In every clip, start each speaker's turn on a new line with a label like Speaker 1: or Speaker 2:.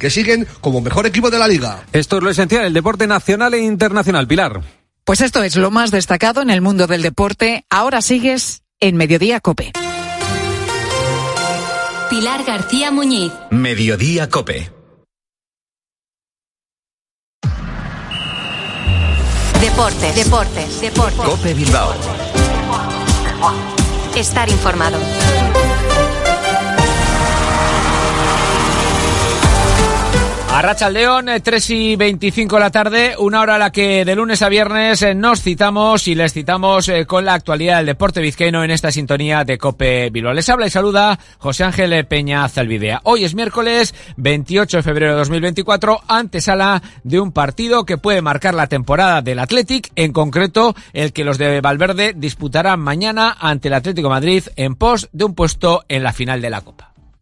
Speaker 1: que siguen como mejor equipo de la liga.
Speaker 2: Esto es lo esencial, el deporte nacional e internacional. Pilar.
Speaker 3: Pues esto es lo más destacado en el mundo del deporte. Ahora sigues en Mediodía Cope.
Speaker 4: Pilar García Muñiz.
Speaker 5: Mediodía Cope.
Speaker 4: Deportes, deportes, deportes.
Speaker 5: Cope Bilbao.
Speaker 4: Estar informado.
Speaker 6: Arracha León, 3 y 25 de la tarde, una hora a la que de lunes a viernes eh, nos citamos y les citamos eh, con la actualidad del deporte vizcaíno en esta sintonía de Cope Bilbao. Les habla y saluda José Ángel Peña Zalvidea. Hoy es miércoles 28 de febrero de 2024, antesala de un partido que puede marcar la temporada del Athletic, en concreto el que los de Valverde disputarán mañana ante el Atlético Madrid en pos de un puesto en la final de la Copa.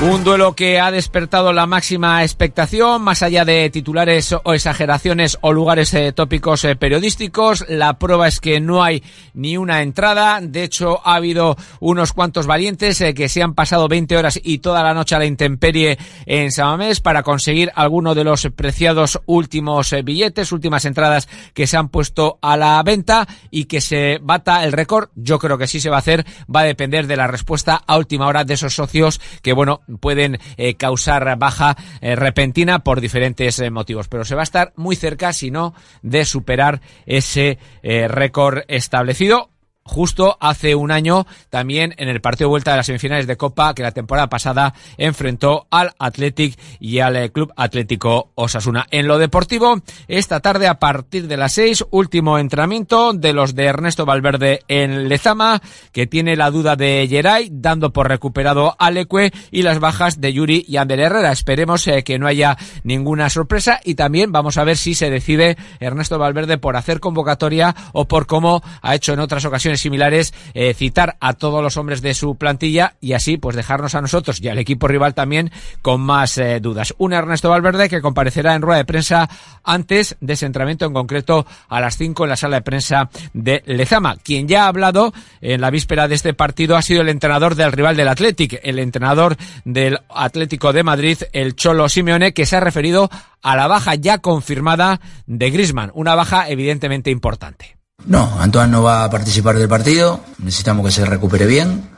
Speaker 6: Un duelo que ha despertado la máxima expectación, más allá de titulares o exageraciones o lugares eh, tópicos eh, periodísticos. La prueba es que no hay ni una entrada. De hecho, ha habido unos cuantos valientes eh, que se han pasado 20 horas y toda la noche a la intemperie en Samamés para conseguir alguno de los preciados últimos billetes, últimas entradas que se han puesto a la venta y que se bata el récord. Yo creo que sí se va a hacer. Va a depender de la respuesta a última hora de esos socios que, bueno, pueden eh, causar baja eh, repentina por diferentes eh, motivos. Pero se va a estar muy cerca, si no, de superar ese récord establecido justo hace un año también en el partido de vuelta de las semifinales de Copa que la temporada pasada enfrentó al Athletic y al eh, Club Atlético Osasuna. En lo deportivo, esta tarde a partir de las seis, último entrenamiento de los de Ernesto Valverde en Lezama, que tiene la duda de Geray, dando por recuperado a Leque y las bajas de Yuri y Ander Herrera. Esperemos eh, que no haya ninguna sorpresa y también vamos a ver si se decide Ernesto Valverde por hacer convocatoria o por cómo ha hecho en otras ocasiones similares, eh, citar a todos los hombres de su plantilla y así pues dejarnos a nosotros y al equipo rival también con más eh, dudas. Un Ernesto Valverde que comparecerá en rueda de prensa antes de ese entrenamiento, en concreto a las 5 en la sala de prensa de Lezama. Quien ya ha hablado en la víspera de este partido ha sido el entrenador del rival del Athletic, el entrenador del Atlético de Madrid, el Cholo Simeone, que se ha referido a la baja ya confirmada de Grisman, una baja evidentemente importante.
Speaker 7: No, Antoine no va a participar del partido, necesitamos que se recupere bien,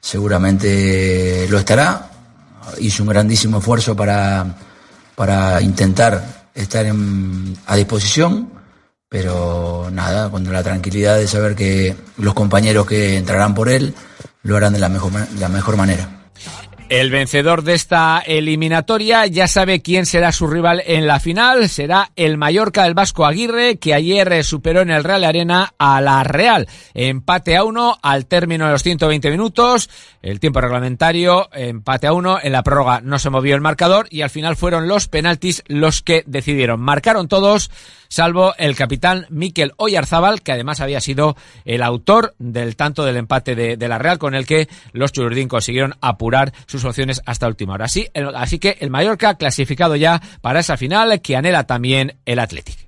Speaker 7: seguramente lo estará, hizo un grandísimo esfuerzo para, para intentar estar a disposición, pero nada, con la tranquilidad de saber que los compañeros que entrarán por él lo harán de la mejor, la mejor manera.
Speaker 6: El vencedor de esta eliminatoria ya sabe quién será su rival en la final. Será el Mallorca del Vasco Aguirre, que ayer superó en el Real Arena a la Real. Empate a uno al término de los 120 minutos. El tiempo reglamentario, empate a uno. En la prórroga no se movió el marcador y al final fueron los penaltis los que decidieron. Marcaron todos salvo el capitán Miquel Oyarzábal, que además había sido el autor del tanto del empate de, la Real, con el que los Chururdín consiguieron apurar sus opciones hasta última hora. Así, así que el Mallorca clasificado ya para esa final que anhela también el Athletic.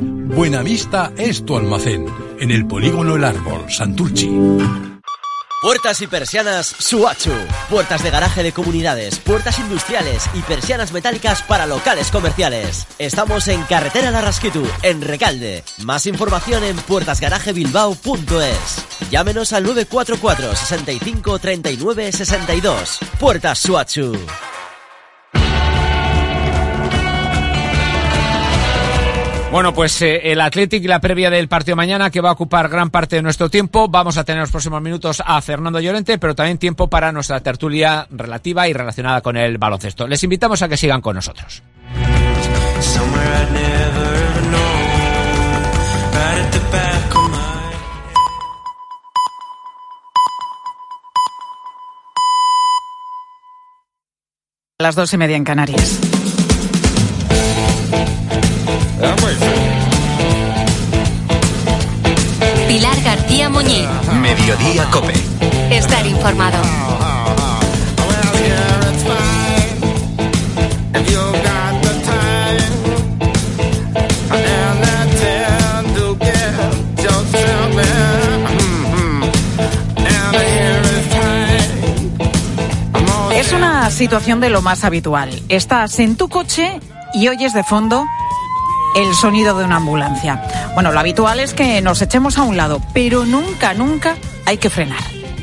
Speaker 8: Buenavista es tu almacén. En el polígono El Árbol, Santurchi.
Speaker 9: Puertas y persianas Suachu. Puertas de garaje de comunidades, puertas industriales y persianas metálicas para locales comerciales. Estamos en Carretera Larrasquitu, en Recalde. Más información en puertasgarajebilbao.es. Llámenos al 944 65 39 62. Puertas Suachu.
Speaker 6: Bueno, pues eh, el Athletic y la previa del partido mañana que va a ocupar gran parte de nuestro tiempo. Vamos a tener en los próximos minutos a Fernando Llorente, pero también tiempo para nuestra tertulia relativa y relacionada con el baloncesto. Les invitamos a que sigan con nosotros.
Speaker 3: Las dos y media en Canarias.
Speaker 4: ¿Eh? García Muñiz.
Speaker 5: Mediodía Cope.
Speaker 4: Estar informado.
Speaker 3: Es una situación de lo más habitual. Estás en tu coche y oyes de fondo el sonido de una ambulancia. Bueno, lo habitual es que nos echemos a un lado, pero nunca, nunca hay que frenar.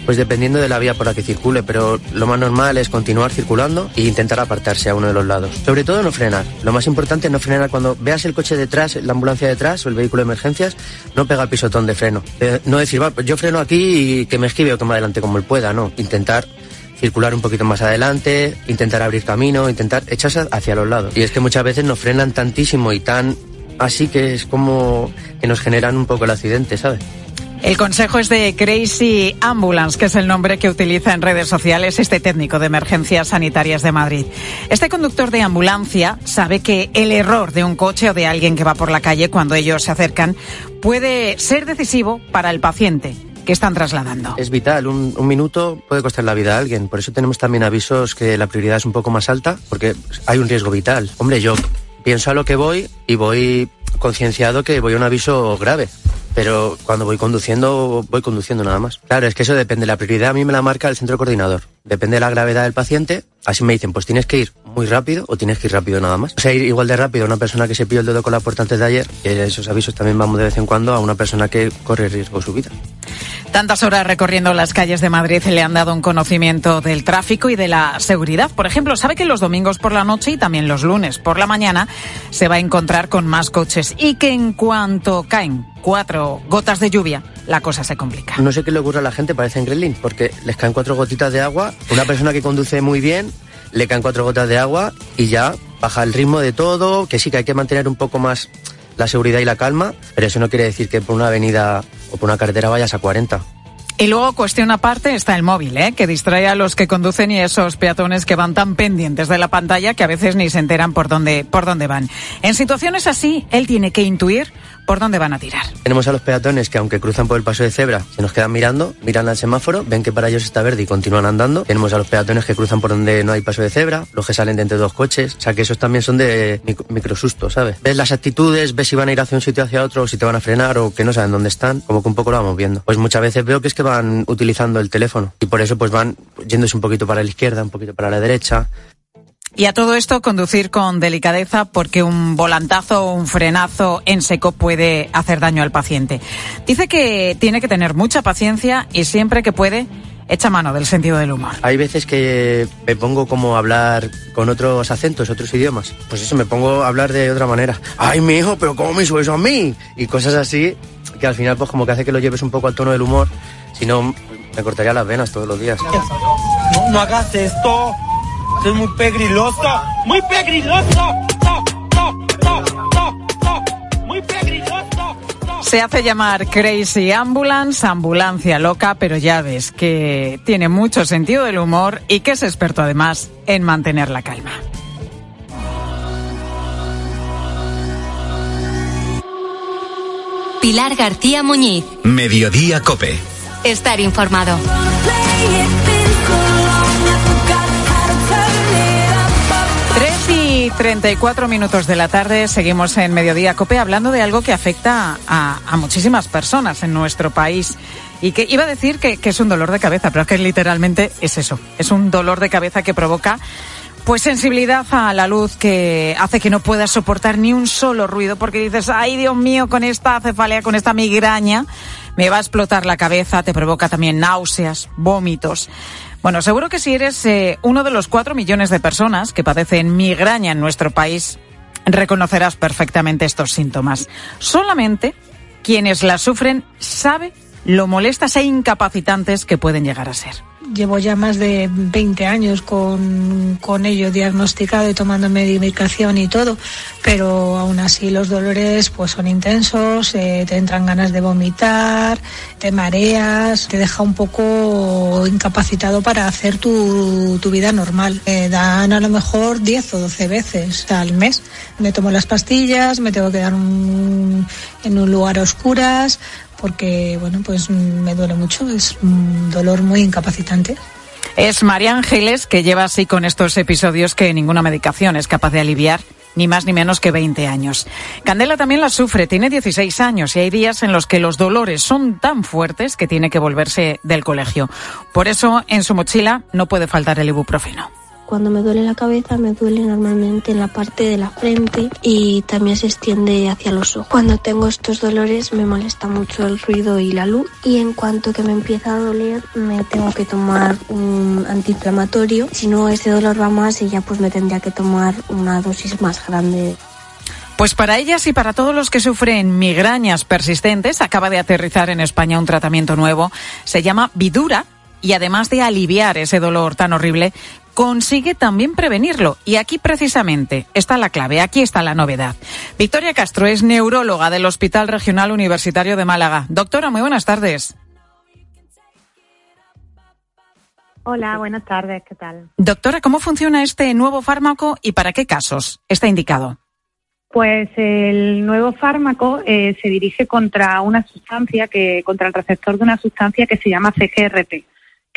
Speaker 10: Pues dependiendo de la vía por la que circule, pero lo más normal es continuar circulando e intentar apartarse a uno de los lados. Sobre todo no frenar. Lo más importante es no frenar cuando veas el coche detrás, la ambulancia detrás o el vehículo de emergencias, no pega el pisotón de freno. Eh, no decir, va, pues yo freno aquí y que me esquive o que adelante como él pueda, no. Intentar circular un poquito más adelante, intentar abrir camino, intentar echarse hacia los lados. Y es que muchas veces nos frenan tantísimo y tan así que es como que nos generan un poco el accidente, ¿sabes?
Speaker 3: El consejo es de Crazy Ambulance, que es el nombre que utiliza en redes sociales este técnico de emergencias sanitarias de Madrid. Este conductor de ambulancia sabe que el error de un coche o de alguien que va por la calle cuando ellos se acercan puede ser decisivo para el paciente que están trasladando.
Speaker 10: Es vital, un, un, minuto puede costar la vida a alguien, por eso tenemos también avisos que la prioridad es un poco más alta, porque hay un riesgo vital. Hombre, yo pienso a lo que voy y voy concienciado que voy a un aviso grave. Pero cuando voy conduciendo, voy conduciendo nada más. Claro, es que eso depende. La prioridad a mí me la marca el centro coordinador. Depende de la gravedad del paciente. Así me dicen, pues tienes que ir muy rápido o tienes que ir rápido nada más. O sea, ir igual de rápido a una persona que se pilló el dedo con la puerta antes de ayer, que esos avisos también vamos de vez en cuando a una persona que corre riesgo su vida.
Speaker 3: Tantas horas recorriendo las calles de Madrid le han dado un conocimiento del tráfico y de la seguridad. Por ejemplo, sabe que los domingos por la noche y también los lunes por la mañana se va a encontrar con más coches y que en cuanto caen cuatro gotas de lluvia, la cosa se complica.
Speaker 10: No sé qué le ocurre a la gente, parece en Gremlin, porque les caen cuatro gotitas de agua. Una persona que conduce muy bien, le caen cuatro gotas de agua y ya baja el ritmo de todo, que sí que hay que mantener un poco más la seguridad y la calma, pero eso no quiere decir que por una avenida o por una carretera vayas a 40.
Speaker 3: Y luego, cuestión aparte, está el móvil, ¿eh? que distrae a los que conducen y esos peatones que van tan pendientes de la pantalla que a veces ni se enteran por dónde, por dónde van. En situaciones así, él tiene que intuir por dónde van a tirar.
Speaker 10: Tenemos a los peatones que aunque cruzan por el paso de cebra, se nos quedan mirando, miran al semáforo, ven que para ellos está verde y continúan andando. Tenemos a los peatones que cruzan por donde no hay paso de cebra, los que salen de entre dos coches, o sea que esos también son de microsustos, ¿sabes? Ves las actitudes, ves si van a ir hacia un sitio hacia otro, o si te van a frenar o que no saben dónde están, como que un poco lo vamos viendo. Pues muchas veces veo que es que van utilizando el teléfono y por eso pues van yéndose un poquito para la izquierda, un poquito para la derecha.
Speaker 3: Y a todo esto conducir con delicadeza porque un volantazo o un frenazo en seco puede hacer daño al paciente. Dice que tiene que tener mucha paciencia y siempre que puede echa mano del sentido del humor.
Speaker 10: Hay veces que me pongo como a hablar con otros acentos, otros idiomas. Pues eso, me pongo a hablar de otra manera. Ay, mi hijo, pero ¿cómo me subes a mí? Y cosas así que al final pues como que hace que lo lleves un poco al tono del humor. Si no, me cortaría las venas todos los días.
Speaker 11: No, no hagas esto. Es muy pegriloso. Muy pegriloso.
Speaker 3: Se hace llamar Crazy Ambulance, ambulancia loca, pero ya ves que tiene mucho sentido del humor y que es experto además en mantener la calma.
Speaker 4: Pilar García Muñiz.
Speaker 5: Mediodía Cope.
Speaker 4: Estar informado.
Speaker 3: Y 34 minutos de la tarde seguimos en Mediodía Cope hablando de algo que afecta a, muchísimas personas en nuestro país. Y que iba a decir que, que es un dolor de cabeza, pero es que literalmente es eso. Es un dolor de cabeza que provoca pues sensibilidad a la luz que hace que no puedas soportar ni un solo ruido porque dices, ay Dios mío, con esta cefalea, con esta migraña, me va a explotar la cabeza, te provoca también náuseas, vómitos. Bueno, seguro que si eres eh, uno de los cuatro millones de personas que padecen migraña en nuestro país, reconocerás perfectamente estos síntomas. Solamente quienes la sufren sabe lo molestas e incapacitantes que pueden llegar a ser.
Speaker 12: Llevo ya más de 20 años con, con ello diagnosticado y tomando medicación y todo, pero aún así los dolores pues son intensos, eh, te entran ganas de vomitar, te mareas, te deja un poco incapacitado para hacer tu, tu vida normal. Me dan a lo mejor 10 o 12 veces al mes. Me tomo las pastillas, me tengo que dar un, en un lugar a oscuras, porque bueno, pues me duele mucho, es un dolor muy incapacitante.
Speaker 3: Es María Ángeles que lleva así con estos episodios que ninguna medicación es capaz de aliviar ni más ni menos que 20 años. Candela también la sufre, tiene 16 años y hay días en los que los dolores son tan fuertes que tiene que volverse del colegio. Por eso en su mochila no puede faltar el ibuprofeno.
Speaker 13: Cuando me duele la cabeza me duele normalmente en la parte de la frente y también se extiende hacia los ojos. Cuando tengo estos dolores me molesta mucho el ruido y la luz y en cuanto que me empieza a doler me tengo que tomar un antiinflamatorio. Si no ese dolor va más y ya pues me tendría que tomar una dosis más grande.
Speaker 3: Pues para ellas y para todos los que sufren migrañas persistentes, acaba de aterrizar en España un tratamiento nuevo. Se llama Vidura y además de aliviar ese dolor tan horrible, consigue también prevenirlo. Y aquí precisamente está la clave, aquí está la novedad. Victoria Castro es neuróloga del Hospital Regional Universitario de Málaga. Doctora, muy buenas tardes.
Speaker 14: Hola, buenas tardes, ¿qué tal?
Speaker 3: Doctora, ¿cómo funciona este nuevo fármaco y para qué casos está indicado?
Speaker 14: Pues el nuevo fármaco eh, se dirige contra una sustancia que, contra el receptor de una sustancia que se llama CGRP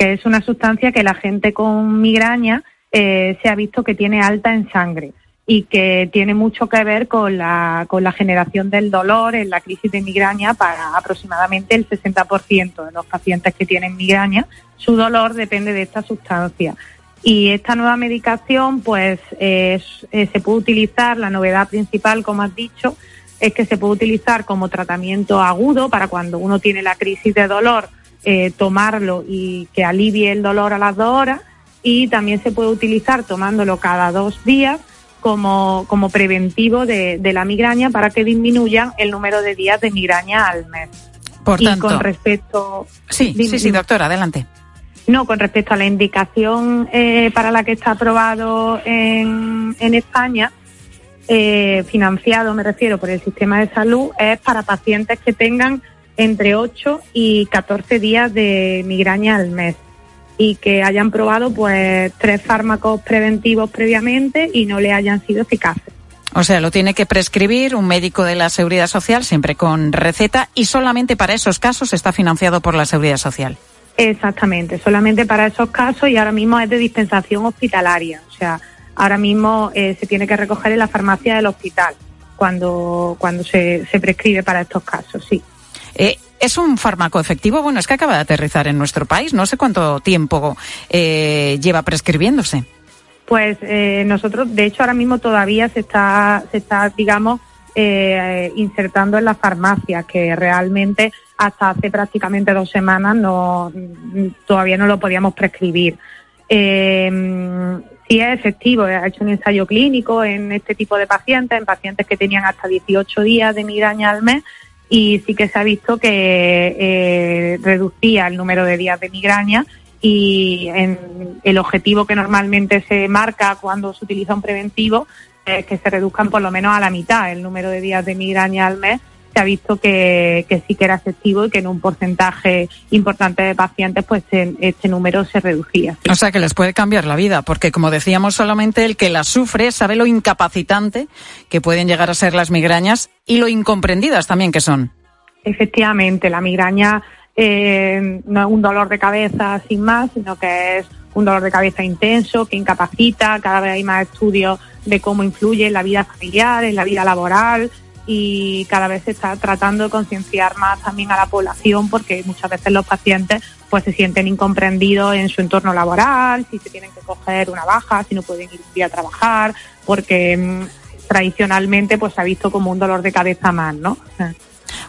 Speaker 14: que es una sustancia que la gente con migraña eh, se ha visto que tiene alta en sangre y que tiene mucho que ver con la, con la generación del dolor en la crisis de migraña para aproximadamente el 60% de los pacientes que tienen migraña. Su dolor depende de esta sustancia. Y esta nueva medicación, pues, eh, se puede utilizar, la novedad principal, como has dicho, es que se puede utilizar como tratamiento agudo para cuando uno tiene la crisis de dolor eh, tomarlo y que alivie el dolor a las dos horas y también se puede utilizar tomándolo cada dos días como, como preventivo de, la migraña para que disminuyan el número de días de migraña al mes.
Speaker 3: Por
Speaker 14: y con respecto...
Speaker 3: Sí, sí, sí, doctora, adelante.
Speaker 14: No, con respecto a la indicación eh, para la que está aprobado en, en España, eh, financiado, me refiero, por el sistema de salud, es para pacientes que tengan entre 8 y 14 días de migraña al mes y que hayan probado pues tres fármacos preventivos previamente y no le hayan sido eficaces.
Speaker 3: O sea, lo tiene que prescribir un médico de la Seguridad Social siempre con receta y solamente para esos casos está financiado por la Seguridad Social.
Speaker 14: Exactamente, solamente para esos casos y ahora mismo es de dispensación hospitalaria. O sea, ahora mismo eh, se tiene que recoger en la farmacia del hospital cuando, cuando se, se prescribe para estos casos, sí.
Speaker 3: Eh, ¿Es un fármaco efectivo? Bueno, es que acaba de aterrizar en nuestro país. No sé cuánto tiempo eh, lleva prescribiéndose.
Speaker 14: Pues eh, nosotros, de hecho, ahora mismo todavía se está, se está digamos, insertando en la farmacia, que realmente hasta hace prácticamente dos semanas no, todavía no lo podíamos prescribir. Eh, sí es efectivo, ha hecho un ensayo clínico en este tipo de pacientes, en pacientes que tenían hasta 18 días de migraña al mes y sí que se ha visto que eh, reducía el número de días de migraña y en el objetivo que normalmente se marca cuando se utiliza un preventivo es que se reduzcan por lo menos a la mitad el número de días de migraña al mes se ha visto que, que, sí que era efectivo y que en un porcentaje importante de pacientes pues este número se reducía.
Speaker 3: O sea que les puede cambiar la vida, porque como decíamos, solamente el que la sufre sabe lo incapacitante que pueden llegar a ser las migrañas y lo incomprendidas también que son.
Speaker 14: Efectivamente, la migraña eh, no es un dolor de cabeza sin más, sino que es un dolor de cabeza intenso que incapacita. Cada vez hay más estudios de cómo influye en la vida familiar, en la vida laboral, y cada vez se está tratando de concienciar más también a la población porque muchas veces los pacientes pues se sienten incomprendidos en su entorno laboral, si se tienen que coger una baja, si no pueden ir un día a trabajar, porque mm, tradicionalmente pues se ha visto como un dolor de cabeza más, ¿no?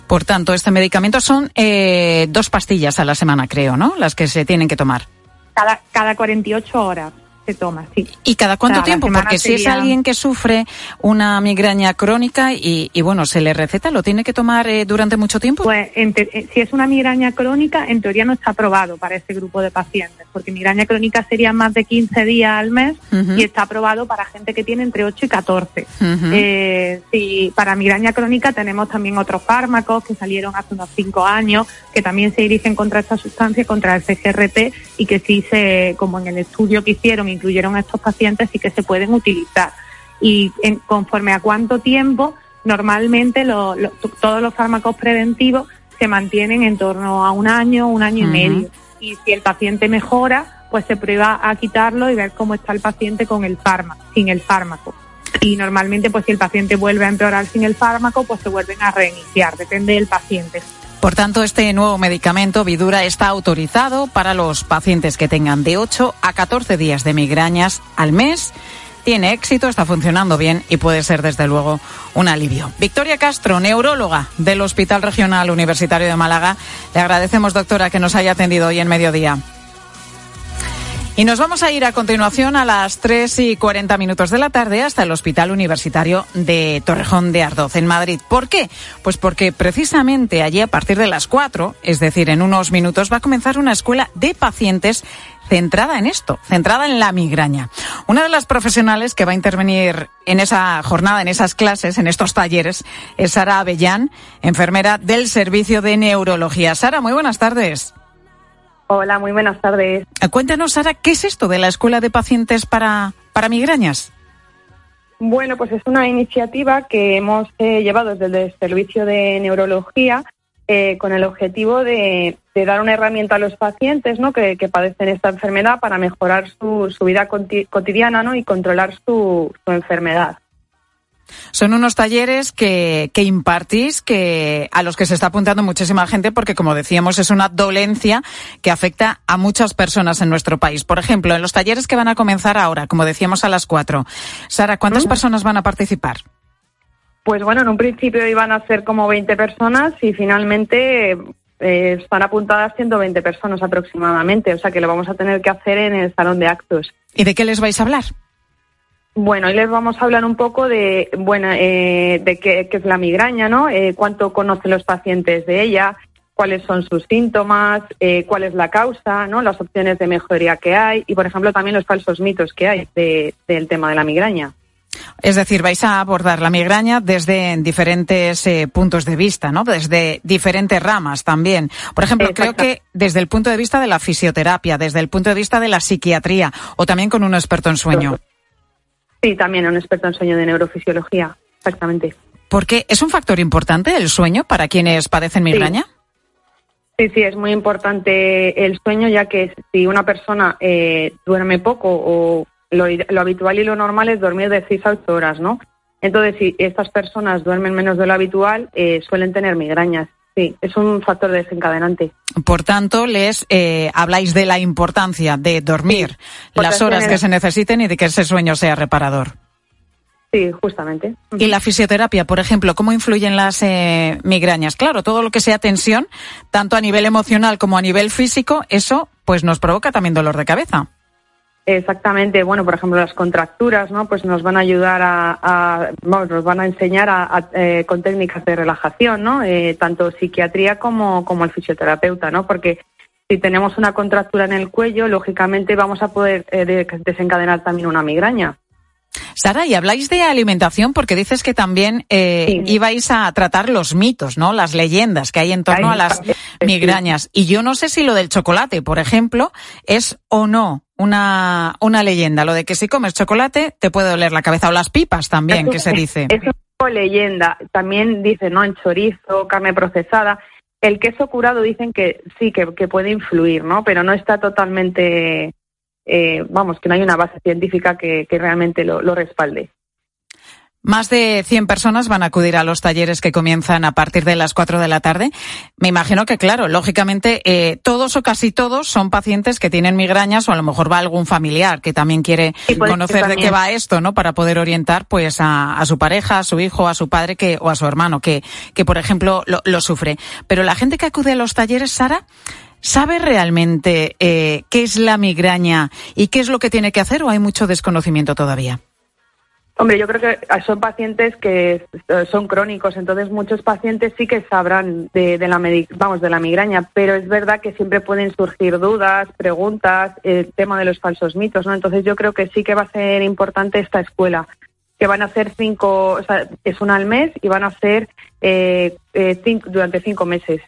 Speaker 3: Por tanto, este medicamento son eh, dos pastillas a la semana, creo, ¿no? Las que se tienen que tomar.
Speaker 14: Cada, cada 48 horas. Se toma, sí.
Speaker 3: ¿Y cada cuánto tiempo? Porque si es alguien que sufre una migraña crónica y, y, bueno, se le receta, ¿lo tiene que tomar eh, durante mucho tiempo?
Speaker 14: Pues te- eh, si es una migraña crónica, en teoría no está aprobado para ese grupo de pacientes, porque migraña crónica sería más de 15 días al mes y está aprobado para gente que tiene entre 8 y 14.
Speaker 3: Ujú.
Speaker 14: Eh, sí, para migraña crónica tenemos también otros fármacos que salieron hace unos 5 años, que también se dirigen contra esta sustancia, contra el CGRP, y que sí se, como en el estudio que hicieron, incluyeron a estos pacientes, sí que se pueden utilizar. Y en- conforme a cuánto tiempo, normalmente lo- todos los fármacos preventivos se mantienen en torno a un año, un año y medio. Y si el paciente mejora, pues se prueba a quitarlo y ver cómo está el paciente con el fármaco, sin el fármaco. Y normalmente, pues si el paciente vuelve a empeorar sin el fármaco, pues se vuelven a reiniciar, depende del paciente.
Speaker 3: Por tanto, este nuevo medicamento Vidura está autorizado para los pacientes que tengan de 8 a 14 días de migrañas al mes. Tiene éxito, está funcionando bien y puede ser desde luego un alivio. Victoria Castro, neuróloga del Hospital Regional Universitario de Málaga. Le agradecemos, doctora, que nos haya atendido hoy en mediodía. Y nos vamos a ir a continuación a las 3 y 40 minutos de la tarde hasta el Hospital Universitario de Torrejón de Ardoz, en Madrid. ¿Por qué? Pues porque precisamente allí a partir de las 4, es decir, en unos minutos, va a comenzar una escuela de pacientes centrada en esto, centrada en la migraña. Una de las profesionales que va a intervenir en esa jornada, en esas clases, en estos talleres, es Sara Avellán, enfermera del Servicio de Neurología. Sara, muy buenas tardes.
Speaker 15: Hola, muy buenas tardes.
Speaker 3: Eh, Cuéntanos, Sara, ¿qué es esto de la escuela de pacientes para, para migrañas?
Speaker 15: Bueno, pues es una iniciativa que hemos eh, llevado desde el Servicio de Neurología eh, con el objetivo de, de dar una herramienta a los pacientes ¿no? que, que padecen esta enfermedad para mejorar su, su vida cotidiana ¿no? y controlar su, su enfermedad.
Speaker 3: Son unos talleres que, que impartís, que a los que se está apuntando muchísima gente, porque como decíamos, es una dolencia que afecta a muchas personas en nuestro país. Por ejemplo, en los talleres que van a comenzar ahora, como decíamos a las cuatro. Sara, ¿cuántas personas van a participar?
Speaker 15: Pues bueno, en un principio iban a ser como 20 personas y finalmente eh, están apuntadas 120 personas aproximadamente, o sea que lo vamos a tener que hacer en el salón de actos.
Speaker 3: ¿Y de qué les vais a hablar?
Speaker 15: Bueno, hoy les vamos a hablar un poco de, bueno, eh, de qué, qué es la migraña, ¿no? Eh, cuánto conocen los pacientes de ella, cuáles son sus síntomas, eh, cuál es la causa, ¿no? Las opciones de mejoría que hay y, por ejemplo, también los falsos mitos que hay de- del tema de la migraña.
Speaker 3: Es decir, vais a abordar la migraña desde diferentes eh, puntos de vista, ¿no? Desde diferentes ramas también. Por ejemplo, creo que desde el punto de vista de la fisioterapia, desde el punto de vista de la psiquiatría o también con un experto en sueño.
Speaker 15: Sí, también un experto en sueño de neurofisiología, exactamente.
Speaker 3: Porque es un factor importante el sueño para quienes padecen migraña.
Speaker 15: Sí, sí, es muy importante el sueño, ya que si una persona eh, duerme poco o lo, lo habitual y lo normal es dormir de 6 a 8 horas, ¿no? Entonces, si estas personas duermen menos de lo habitual, eh, suelen tener migrañas. Sí, es un factor desencadenante.
Speaker 3: Por tanto, les eh, habláis de la importancia de dormir las horas que se necesiten y de que ese sueño sea reparador.
Speaker 15: Sí, justamente.
Speaker 3: Y la fisioterapia, por ejemplo, ¿cómo influyen las eh, migrañas? Claro, todo lo que sea tensión, tanto a nivel emocional como a nivel físico, eso pues nos provoca también dolor de cabeza.
Speaker 15: Exactamente, bueno, por ejemplo, las contracturas, ¿no? Pues nos van a ayudar a, a- vamos, nos van a enseñar a, a, eh, con técnicas de relajación, ¿no? Eh, tanto psiquiatría como, como el fisioterapeuta, ¿no? Porque si tenemos una contractura en el cuello, lógicamente vamos a poder eh, de- desencadenar también una migraña.
Speaker 3: Sara, y habláis de alimentación porque dices que también eh, ibais a tratar los mitos, ¿no? Las leyendas que hay en torno a las migrañas. Y yo no sé si lo del chocolate, por ejemplo, es o no una, una leyenda. Lo de que si comes chocolate te puede doler la cabeza o las pipas también, que se dice.
Speaker 15: Es un poco leyenda. También dicen, ¿no? El chorizo, carne procesada. El queso curado dicen que sí, que, que puede influir, ¿no? Pero no está totalmente, eh, vamos, que no hay una base científica que, que realmente lo, lo respalde.
Speaker 3: Más de 100 personas van a acudir a los talleres que comienzan a partir de las 4 de la tarde. Me imagino que, claro, lógicamente, eh, todos o casi todos son pacientes que tienen migrañas o a lo mejor va algún familiar que también quiere
Speaker 15: Sí,
Speaker 3: conocer de qué va esto, ¿no? Para poder orientar, pues, a, a su pareja, a su hijo, a su padre que, o a su hermano que, que por ejemplo, lo, lo sufre. Pero la gente que acude a los talleres, Sara, ¿Sabe realmente eh, qué es la migraña y qué es lo que tiene que hacer o hay mucho desconocimiento todavía?
Speaker 15: Hombre, yo creo que son pacientes que son crónicos, entonces muchos pacientes sí que sabrán de, la vamos de la migraña, pero es verdad que siempre pueden surgir dudas, preguntas, el tema de los falsos mitos, ¿no? Entonces yo creo que sí que va a ser importante esta escuela, que van a hacer cinco, o sea, es una al mes y van a hacer eh, eh, durante cinco meses.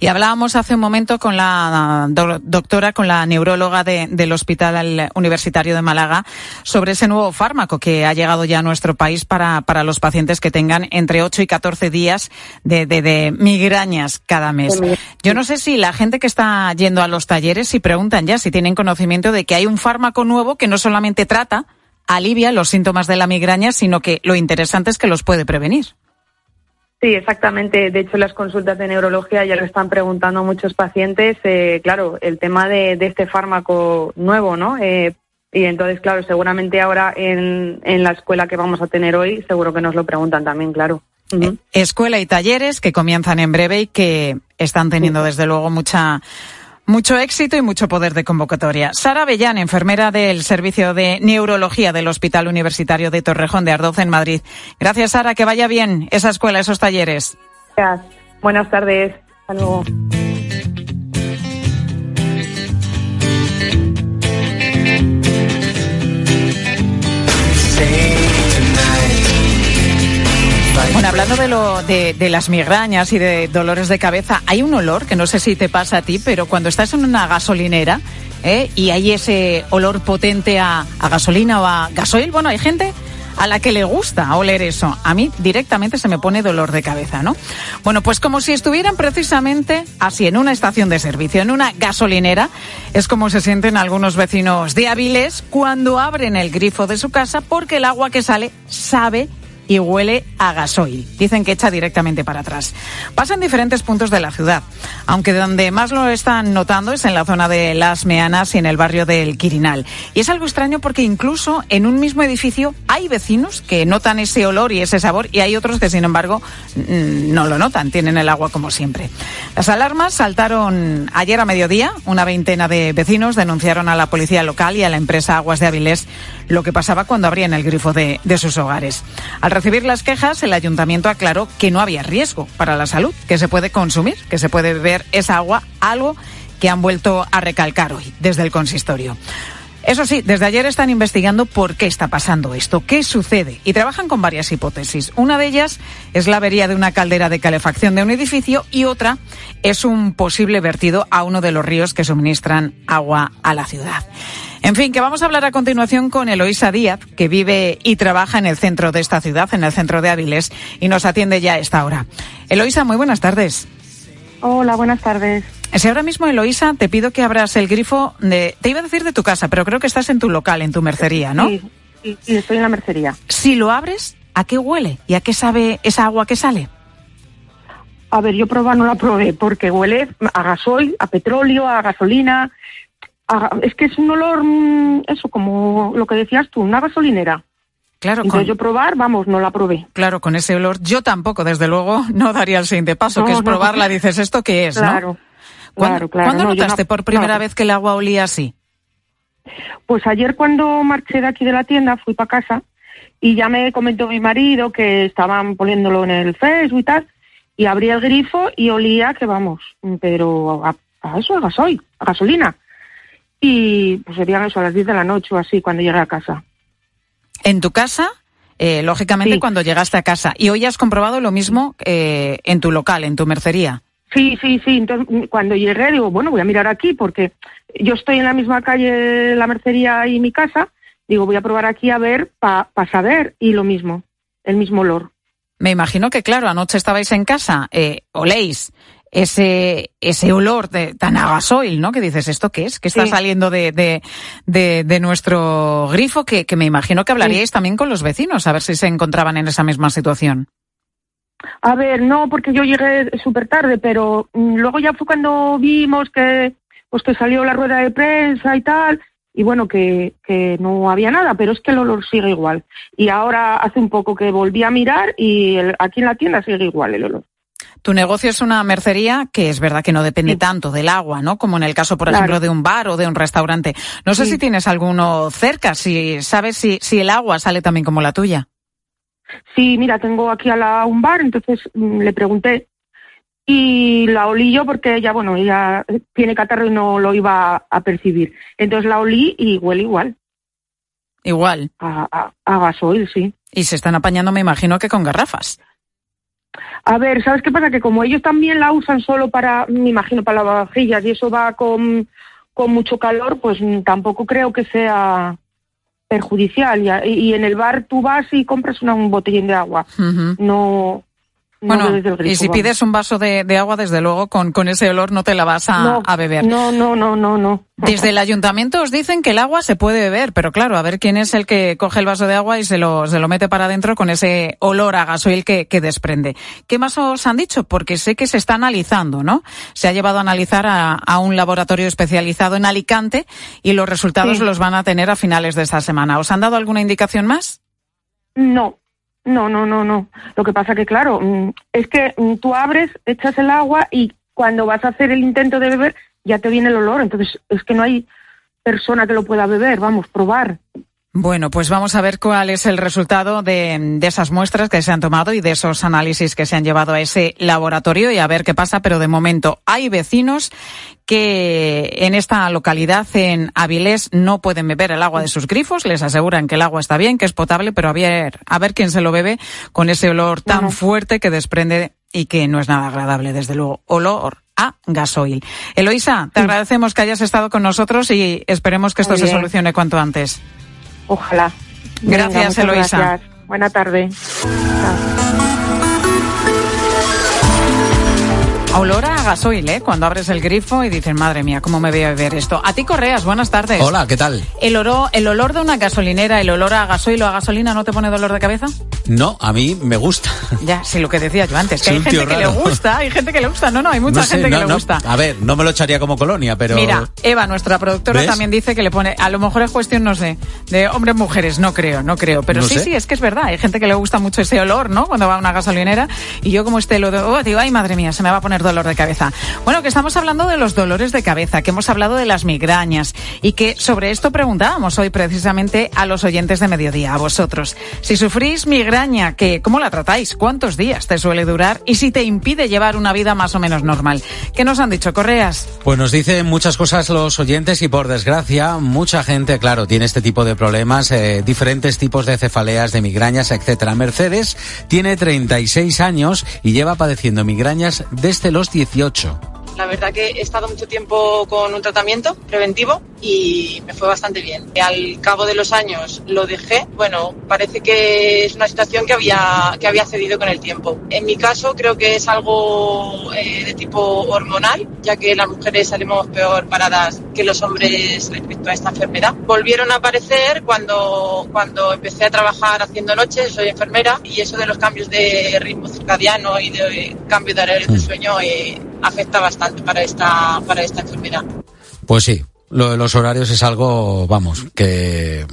Speaker 3: Y hablábamos hace un momento con la doctora, con la neuróloga del Hospital Universitario de Málaga, sobre ese nuevo fármaco que ha llegado ya a nuestro país para, para los pacientes que tengan entre 8 y 14 días de, de, migrañas cada mes. Yo no sé si la gente que está yendo a los talleres, si preguntan ya, si tienen conocimiento de que hay un fármaco nuevo que no solamente trata, alivia los síntomas de la migraña, sino que lo interesante es que los puede prevenir.
Speaker 15: Sí, exactamente. De hecho, las consultas de neurología ya lo están preguntando muchos pacientes. Eh, claro, el tema de, este fármaco nuevo, ¿no? Eh, y entonces, claro, seguramente ahora en, en la escuela que vamos a tener hoy, seguro que nos lo preguntan también, claro.
Speaker 3: Eh, escuela y talleres que comienzan en breve y que están teniendo desde luego mucha mucho éxito y mucho poder de convocatoria. Sara Bellán, enfermera del Servicio de Neurología del Hospital Universitario de Torrejón de Ardoz en Madrid. Gracias, Sara. Que vaya bien esa escuela, esos talleres.
Speaker 15: Gracias. Buenas tardes. Hasta luego.
Speaker 3: Hablando de, las migrañas y de dolores de cabeza, hay un olor que no sé si te pasa a ti, pero cuando estás en una gasolinera ¿eh? y hay ese olor potente a, a gasolina o a gasoil, bueno, hay gente a la que le gusta oler eso. A mí directamente se me pone dolor de cabeza, ¿no? Bueno, pues como si estuvieran precisamente así en una estación de servicio, en una gasolinera, es como se sienten algunos vecinos de Avilés cuando abren el grifo de su casa porque el agua que sale sabe y huele a gasoil. Dicen que echa directamente para atrás. Pasa en diferentes puntos de la ciudad, aunque donde más lo están notando es en la zona de Las Meanas y en el barrio del Quirinal. Y es algo extraño porque incluso en un mismo edificio hay vecinos que notan ese olor y ese sabor y hay otros que sin embargo mm, no lo notan, tienen el agua como siempre. Las alarmas saltaron ayer a mediodía, una veintena de vecinos denunciaron a la policía local y a la empresa Aguas de Avilés lo que pasaba cuando abrían el grifo de, de sus hogares. Al recibir las quejas, el ayuntamiento aclaró que no había riesgo para la salud, que se puede consumir, que se puede beber esa agua, algo que han vuelto a recalcar hoy desde el consistorio. Eso sí, desde ayer están investigando por qué está pasando esto, qué sucede, y trabajan con varias hipótesis. Una de ellas es la avería de una caldera de calefacción de un edificio y otra es un posible vertido a uno de los ríos que suministran agua a la ciudad. En fin, que vamos a hablar a continuación con Eloísa Díaz, que vive y trabaja en el centro de esta ciudad, en el centro de Áviles, y nos atiende ya a esta hora. Eloísa, muy buenas tardes.
Speaker 15: Hola, buenas tardes.
Speaker 3: Si ahora mismo, Eloísa, te pido que abras el grifo de... Te iba a decir de tu casa, pero creo que estás en tu local, en tu mercería, ¿no?
Speaker 15: Sí, sí, estoy en la mercería.
Speaker 3: Si lo abres, ¿a qué huele? ¿Y a qué sabe esa agua que sale?
Speaker 15: A ver, yo probar no la probé porque huele a gasoil, a petróleo, a gasolina, es que es un olor, mm, eso, como lo que decías tú, una gasolinera.
Speaker 3: Claro,
Speaker 15: Entonces yo probar, vamos, no la probé.
Speaker 3: Claro, con ese olor yo tampoco, desde luego, no daría el siguiente paso, que es probarla. Dices, ¿esto qué es?
Speaker 15: Claro,
Speaker 3: claro,
Speaker 15: claro.
Speaker 3: ¿Cuándo notaste por primera vez que el agua olía así?
Speaker 15: Pues ayer cuando marché de aquí de la tienda, fui para casa y ya me comentó mi marido que estaban poniéndolo en el Facebook y tal, y abrí el grifo y olía que vamos, pero a, eso, a gasoil, a gasolina y pues serían eso a las 10 de la noche o así cuando llegué a casa.
Speaker 3: ¿En tu casa? Eh, lógicamente cuando llegaste a casa. ¿Y hoy has comprobado lo mismo eh, en tu local, en tu mercería?
Speaker 15: Sí, sí, sí. Entonces, cuando llegué, digo, bueno, voy a mirar aquí porque yo estoy en la misma calle, la mercería y mi casa. Digo, voy a probar aquí a ver para saber. Y lo mismo, el mismo olor.
Speaker 3: Me imagino que, claro, anoche estabais en casa, eh, oléis ese, ese olor de, tan a gasoil, ¿no? Que dices, ¿esto qué es? Que está saliendo de, de, de, nuestro grifo, que, que, me imagino que hablaríais también con los vecinos, a ver si se encontraban en esa misma situación.
Speaker 15: A ver, no, porque yo llegué súper tarde, pero mm, luego ya fue cuando vimos que, pues que salió la rueda de prensa y tal, y bueno, que, que no había nada, pero es que el olor sigue igual. Y ahora hace un poco que volví a mirar y aquí en la tienda sigue igual el olor.
Speaker 3: Tu negocio es una mercería que es verdad que no depende tanto del agua, ¿no? Como en el caso, por
Speaker 15: Claro.
Speaker 3: ejemplo, de un bar o de un restaurante. No sé
Speaker 15: Sí.
Speaker 3: si tienes alguno cerca, si sabes si, si el agua sale también como la tuya.
Speaker 15: Sí, mira, tengo aquí a la, un bar, entonces mm, le pregunté y la olí yo porque ella, bueno, ella tiene catarro y no lo iba a, a percibir. Entonces la olí y huele igual.
Speaker 3: Igual.
Speaker 15: A, a, a gasoil, sí.
Speaker 3: Y se están apañando, me imagino, que con garrafas.
Speaker 15: A ver, ¿sabes qué pasa? Que como ellos también la usan solo para, me imagino, para lavavajillas y eso va con, con mucho calor, pues mm, tampoco creo que sea perjudicial. Y, y en el bar tú vas y compras una, un botellín de agua. No
Speaker 3: Bueno,
Speaker 15: grifo,
Speaker 3: y si
Speaker 15: vamos.
Speaker 3: pides un vaso de, de agua, desde luego, con, con ese olor no te la vas a,
Speaker 15: No,
Speaker 3: a beber.
Speaker 15: No, no, no, no, no.
Speaker 3: Desde el ayuntamiento os dicen que el agua se puede beber, pero claro, a ver quién es el que coge el vaso de agua y se lo, se lo mete para adentro con ese olor a gasoil que, que desprende. ¿Qué más os han dicho? Porque sé que se está analizando, ¿no? Se ha llevado a analizar a, a un laboratorio especializado en Alicante y los resultados
Speaker 15: Sí.
Speaker 3: los van a tener a finales de esta semana. ¿Os han dado alguna indicación más?
Speaker 15: No, no, no, no, no. Lo que pasa que, claro, mm, es que mm, tú abres, echas el agua y cuando vas a hacer el intento de beber ya te viene el olor. Entonces es que no hay persona que lo pueda beber, vamos, probar.
Speaker 3: Bueno, pues vamos a ver cuál es el resultado de, de esas muestras que se han tomado y de esos análisis que se han llevado a ese laboratorio y a ver qué pasa. Pero de momento hay vecinos que en esta localidad, en Avilés, no pueden beber el agua de sus grifos. Les aseguran que el agua está bien, que es potable, pero a ver, a ver quién se lo bebe con ese olor tan fuerte que desprende y que no es nada agradable, desde luego. Olor a gasoil. Eloisa, te agradecemos que hayas estado con nosotros y esperemos que esto se solucione cuanto antes.
Speaker 15: Ojalá.
Speaker 3: Gracias,
Speaker 15: Venga,
Speaker 3: Eloisa.
Speaker 15: gracias. Buena tarde.
Speaker 3: Olor a gasoil, ¿eh? Cuando abres el grifo y dices, madre mía, ¿cómo me voy a beber esto? A ti, Correas, buenas tardes.
Speaker 1: Hola, ¿qué tal?
Speaker 3: ¿El, oro, ¿El olor de una gasolinera, el olor a gasoil o a gasolina no te pone dolor de cabeza?
Speaker 1: No, a mí me gusta.
Speaker 3: Ya, sí, lo que decía yo antes, que
Speaker 1: Soy
Speaker 3: hay gente que le gusta, hay gente que le gusta. No, no, hay mucha
Speaker 1: No sé,
Speaker 3: gente
Speaker 1: no,
Speaker 3: que le gusta.
Speaker 1: A ver, no me lo echaría como colonia, pero...
Speaker 3: Mira, Eva, nuestra productora,
Speaker 1: ¿Ves?
Speaker 3: también dice que le pone, a lo mejor es cuestión, no sé, de hombres, mujeres, no creo, no creo. Pero sí,
Speaker 1: sé.
Speaker 3: sí, es que es verdad, hay gente que le gusta mucho ese olor, ¿no? Cuando va a una gasolinera. Y yo como este lo de, oh, digo, ay, madre mía, se me va a poner dolor de cabeza. Bueno, que estamos hablando de los dolores de cabeza, que hemos hablado de las migrañas y que sobre esto preguntábamos hoy precisamente a los oyentes de mediodía, a vosotros. Si sufrís que, ¿cómo la tratáis? ¿Cuántos días te suele durar? Y si te impide llevar una vida más o menos normal. ¿Qué nos han dicho, Correas?
Speaker 1: Pues nos dicen muchas cosas los oyentes y por desgracia mucha gente, claro, tiene este tipo de problemas, eh, diferentes tipos de cefaleas, de migrañas, etcétera. Mercedes tiene 36 años y lleva padeciendo migrañas desde los 18.
Speaker 16: La verdad que he estado mucho tiempo con un tratamiento preventivo y me fue bastante bien. Al cabo de los años lo dejé. Bueno, parece que es una situación que había, que había cedido con el tiempo. En mi caso creo que es algo eh, de tipo hormonal, ya que las mujeres salimos peor paradas que los hombres respecto a esta enfermedad. Volvieron a aparecer cuando, cuando empecé a trabajar haciendo noches, soy enfermera, y eso de los cambios de ritmo circadiano y de cambio de horarios de sueño eh, afecta bastante para esta, para esta enfermedad.
Speaker 1: Pues sí, lo de los horarios es algo, vamos, que...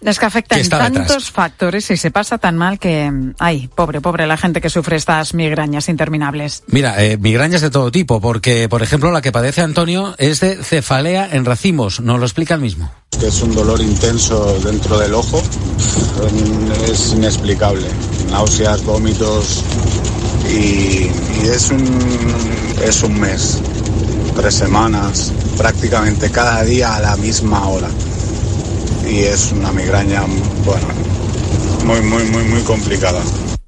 Speaker 3: Es que afecta
Speaker 1: Que
Speaker 3: tantos
Speaker 1: detrás.
Speaker 3: factores y se pasa tan mal que, mm, ay, pobre, pobre la gente que sufre estas migrañas interminables.
Speaker 1: Mira, eh, migrañas de todo tipo, porque, por ejemplo, la que padece Antonio es de cefalea en racimos, nos lo explica el mismo.
Speaker 17: que es un dolor intenso dentro del ojo, mm, es inexplicable. Náuseas, vómitos y, es, un, es un mes, tres semanas, prácticamente cada día a la misma hora. Y es una migraña, bueno, muy, muy, muy, muy complicada.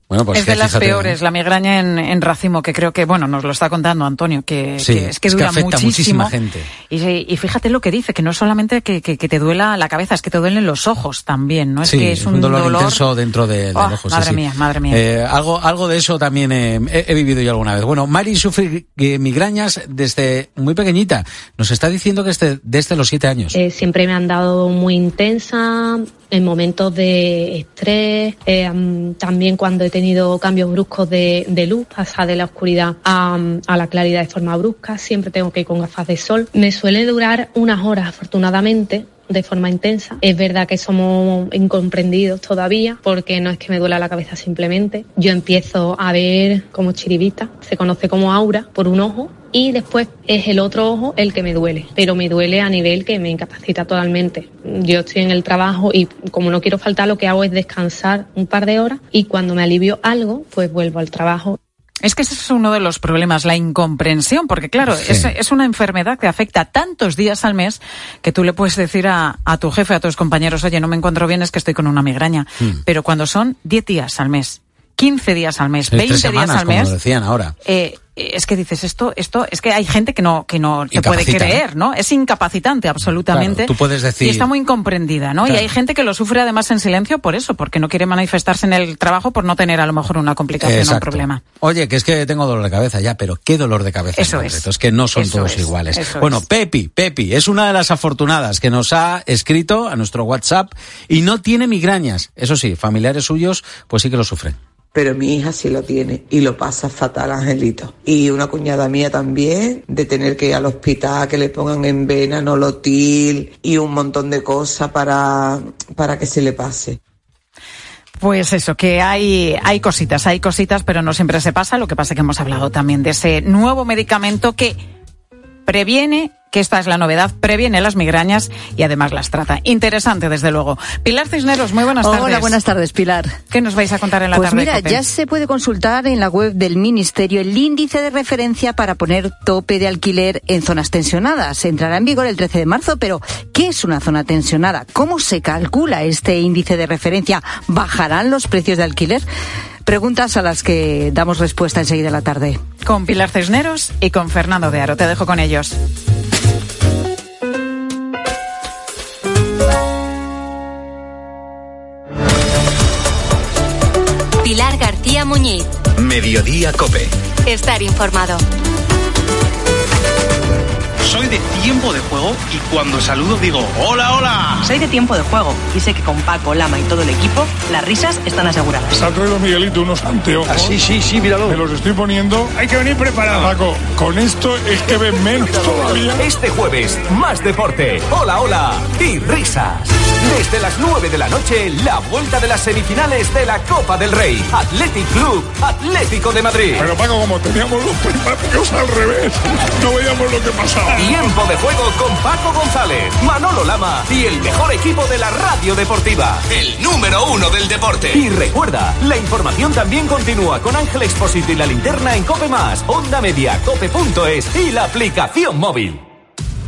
Speaker 1: Bueno, pues
Speaker 3: es de las peores, la migraña en, en racimo, que creo que, bueno, nos lo está contando Antonio, que,
Speaker 1: Sí,
Speaker 3: que es que
Speaker 1: es que
Speaker 3: dura
Speaker 1: afecta a
Speaker 3: muchísimo.
Speaker 1: muchísima gente.
Speaker 3: Y, y fíjate lo que dice, que no es solamente que, que- que te duela la cabeza, es que te duelen los ojos también, ¿no? Es
Speaker 1: sí,
Speaker 3: que es un,
Speaker 1: dolor, intenso dentro de- del
Speaker 3: Oh,
Speaker 1: ojo.
Speaker 3: madre
Speaker 1: sí.
Speaker 3: mía, madre mía.
Speaker 1: Eh, algo, algo de eso también eh, he, he vivido yo alguna vez. Bueno, Mari sufre eh, migrañas desde muy pequeñita. Nos está diciendo que desde, desde los siete años.
Speaker 18: Eh, siempre me han dado muy intensa en momentos de estrés, eh, también cuando he tenido cambios bruscos de, luz, pasar de la oscuridad a, a la claridad de forma brusca, siempre tengo que ir con gafas de sol. Me suele durar unas horas, afortunadamente, de forma intensa. Es verdad que somos incomprendidos todavía porque no es que me duela la cabeza simplemente. Yo empiezo a ver como chiribita, se conoce como aura, por un ojo y después es el otro ojo el que me duele, pero me duele a nivel que me incapacita totalmente. Yo estoy en el trabajo y como no quiero faltar lo que hago es descansar un par de horas y cuando me alivio algo pues vuelvo al trabajo.
Speaker 3: Es que ese es uno de los problemas, la incomprensión, porque claro,
Speaker 1: Sí.
Speaker 3: es, es una enfermedad que afecta tantos días al mes que tú le puedes decir a, a tu jefe, a tus compañeros, oye, no me encuentro bien, es que estoy con una migraña.
Speaker 1: Mm.
Speaker 3: Pero cuando son 10 días al mes, 15 días al mes,
Speaker 1: Sí,
Speaker 3: 20
Speaker 1: tres
Speaker 3: días al mes,
Speaker 1: como decían ahora.
Speaker 3: eh, es que dices esto, esto, es que hay gente que no, que no te puede creer, ¿no? Es incapacitante absolutamente.
Speaker 1: Claro, tú puedes decir-
Speaker 3: Y está muy incomprendida, ¿no?
Speaker 1: Claro.
Speaker 3: Y hay gente que lo sufre además en silencio por eso, porque no quiere manifestarse en el trabajo por no tener a lo mejor una complicación o un problema.
Speaker 1: Oye, que es que tengo dolor de cabeza ya, pero ¿qué dolor de cabeza?
Speaker 3: Eso es.
Speaker 1: Es que no son
Speaker 3: Eso
Speaker 1: todos
Speaker 3: es,
Speaker 1: iguales.
Speaker 3: eso
Speaker 1: Bueno,
Speaker 3: es.
Speaker 1: Pepi, Pepi, es una de las afortunadas que nos ha escrito a nuestro WhatsApp y no tiene migrañas. Eso sí, familiares suyos, pues sí que lo sufren.
Speaker 19: Pero mi hija sí lo tiene y lo pasa fatal, Angelito. Y una cuñada mía también, de tener que ir al hospital, que le pongan en vena nolotil y un montón de cosas para, para que se le pase.
Speaker 3: Pues eso, que hay, hay cositas, hay cositas, pero no siempre se pasa. Lo que pasa es que hemos hablado también de ese nuevo medicamento que previene, que esta es la novedad, previene las migrañas y además las trata. Interesante, desde luego. Pilar Cisneros, muy buenas tardes.
Speaker 20: Hola, buenas tardes, Pilar.
Speaker 3: ¿Qué nos vais a contar en la
Speaker 20: Pues
Speaker 3: tarde?
Speaker 20: mira, ya se puede consultar en la web del Ministerio el índice de referencia para poner tope de alquiler en zonas tensionadas. Entrará en vigor el 13 de marzo, pero ¿qué es una zona tensionada? ¿Cómo se calcula este índice de referencia? ¿Bajarán los precios de alquiler? Preguntas a las que damos respuesta enseguida en la tarde.
Speaker 3: Con Pilar Cisneros y con Fernando de Aro. Te dejo con ellos.
Speaker 4: Muñiz.
Speaker 5: Mediodía Cope.
Speaker 4: Estar informado.
Speaker 21: Soy de tiempo de juego y cuando saludo digo hola, hola.
Speaker 22: Soy de tiempo de juego y sé que con Paco, Lama y todo el equipo las risas están aseguradas.
Speaker 23: Se ha traído Miguelito unos anteojos.
Speaker 21: Ah, sí, sí, sí, míralo.
Speaker 23: Me los estoy poniendo. Hay que venir preparado. Paco, con esto es que ven menos todavía.
Speaker 24: Este jueves, más deporte, hola, hola y risas. Desde las 9 de la noche, la vuelta de las semifinales de la Copa del Rey. Athletic Club, Atlético de Madrid.
Speaker 23: Pero Paco, como teníamos los primarios al revés, no veíamos lo que pasaba.
Speaker 24: Tiempo de juego con Paco González, Manolo Lama y el mejor equipo de la radio deportiva. El número uno del deporte. Y recuerda, la información también continúa con Ángel Expósito y la linterna en Cope Más, Onda Media, Cope.es y la aplicación móvil.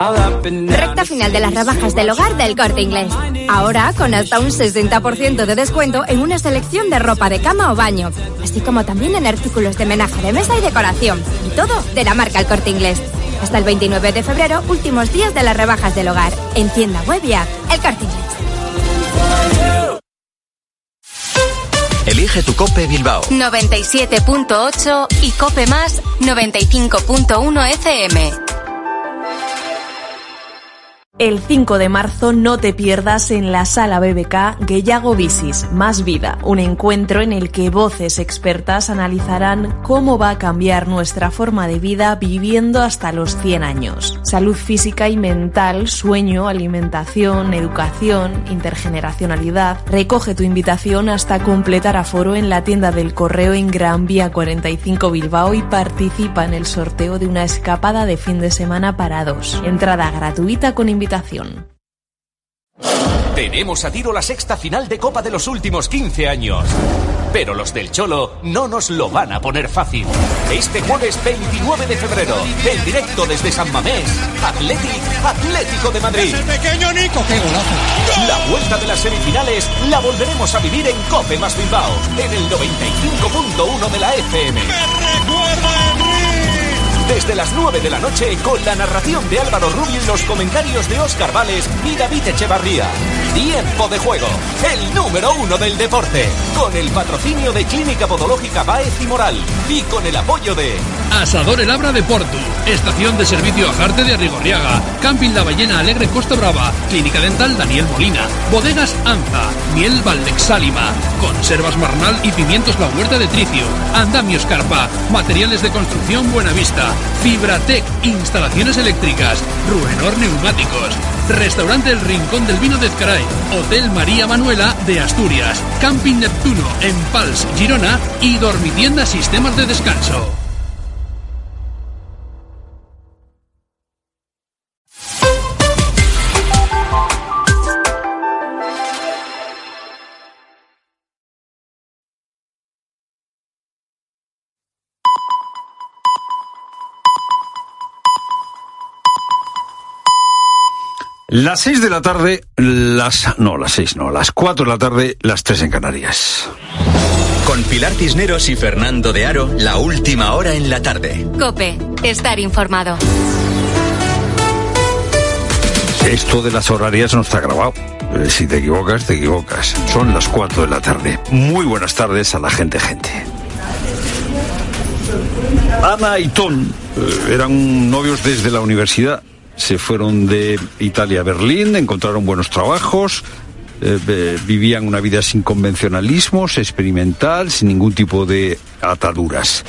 Speaker 25: Recta final de las rebajas del hogar del corte inglés. Ahora con hasta un 60% de descuento en una selección de ropa de cama o baño, así como también en artículos de menaje de mesa y decoración. Y todo de la marca El corte inglés. Hasta el 29 de febrero, últimos días de las rebajas del hogar. En tienda web y app. El corte inglés.
Speaker 5: Elige tu Cope Bilbao.
Speaker 4: 97.8 y Cope Más 95.1 FM.
Speaker 26: El 5 de marzo no te pierdas en la sala BBK Geyago Visis, Más Vida, un encuentro en el que voces expertas analizarán cómo va a cambiar nuestra forma de vida viviendo hasta los 100 años. Salud física y mental, sueño, alimentación, educación, intergeneracionalidad. Recoge tu invitación hasta completar aforo en la tienda del correo en Gran Vía 45 Bilbao y participa en el sorteo de una escapada de fin de semana para dos. Entrada gratuita con invitación.
Speaker 24: Tenemos a tiro la sexta final de Copa de los últimos 15 años. Pero los del Cholo no nos lo van a poner fácil. Este jueves 29 de febrero, en directo desde San Mamés, Athletic, Atlético de Madrid.
Speaker 11: pequeño Nico, qué golazo.
Speaker 24: La vuelta de las semifinales la volveremos a vivir en Cope más Bilbao, en el 95.1 de la FM. Desde las 9 de la noche con la narración de Álvaro Rubio y los comentarios de Óscar Vales y David Echevarría. Tiempo de juego, el número uno del deporte. Con el patrocinio de Clínica Podológica Baez y Moral. Y con el apoyo de
Speaker 27: Asador El Abra de Porto, Estación de Servicio Ajarte de Arrigorriaga, Camping La Ballena Alegre Costa Brava, Clínica Dental Daniel Molina, Bodegas Anza, Miel Valdexálima, Conservas Marnal y Pimientos La Huerta de Tricio, Andamio Escarpa, Materiales de Construcción Buenavista, Fibratec, Instalaciones Eléctricas, Ruenor Neumáticos, Restaurante El Rincón del Vino de Ezcaray, Hotel María Manuela de Asturias, Camping Neptuno en Pals, Girona y Dormitienda Sistemas de Descanso.
Speaker 28: Las seis de la tarde, las... no, las seis no, las cuatro de la tarde, las tres en Canarias.
Speaker 5: Con Pilar Cisneros y Fernando de Aro, la última hora en la tarde.
Speaker 4: Cope, estar informado.
Speaker 28: Esto de las horarias no está grabado. Eh, Si te equivocas, te equivocas. Son las cuatro de la tarde. Muy buenas tardes a la gente, gente. Ana y Tom eh, eran novios desde la universidad. Se fueron de Italia a Berlín, encontraron buenos trabajos, eh, vivían una vida sin convencionalismos, experimental, sin ningún tipo de ataduras.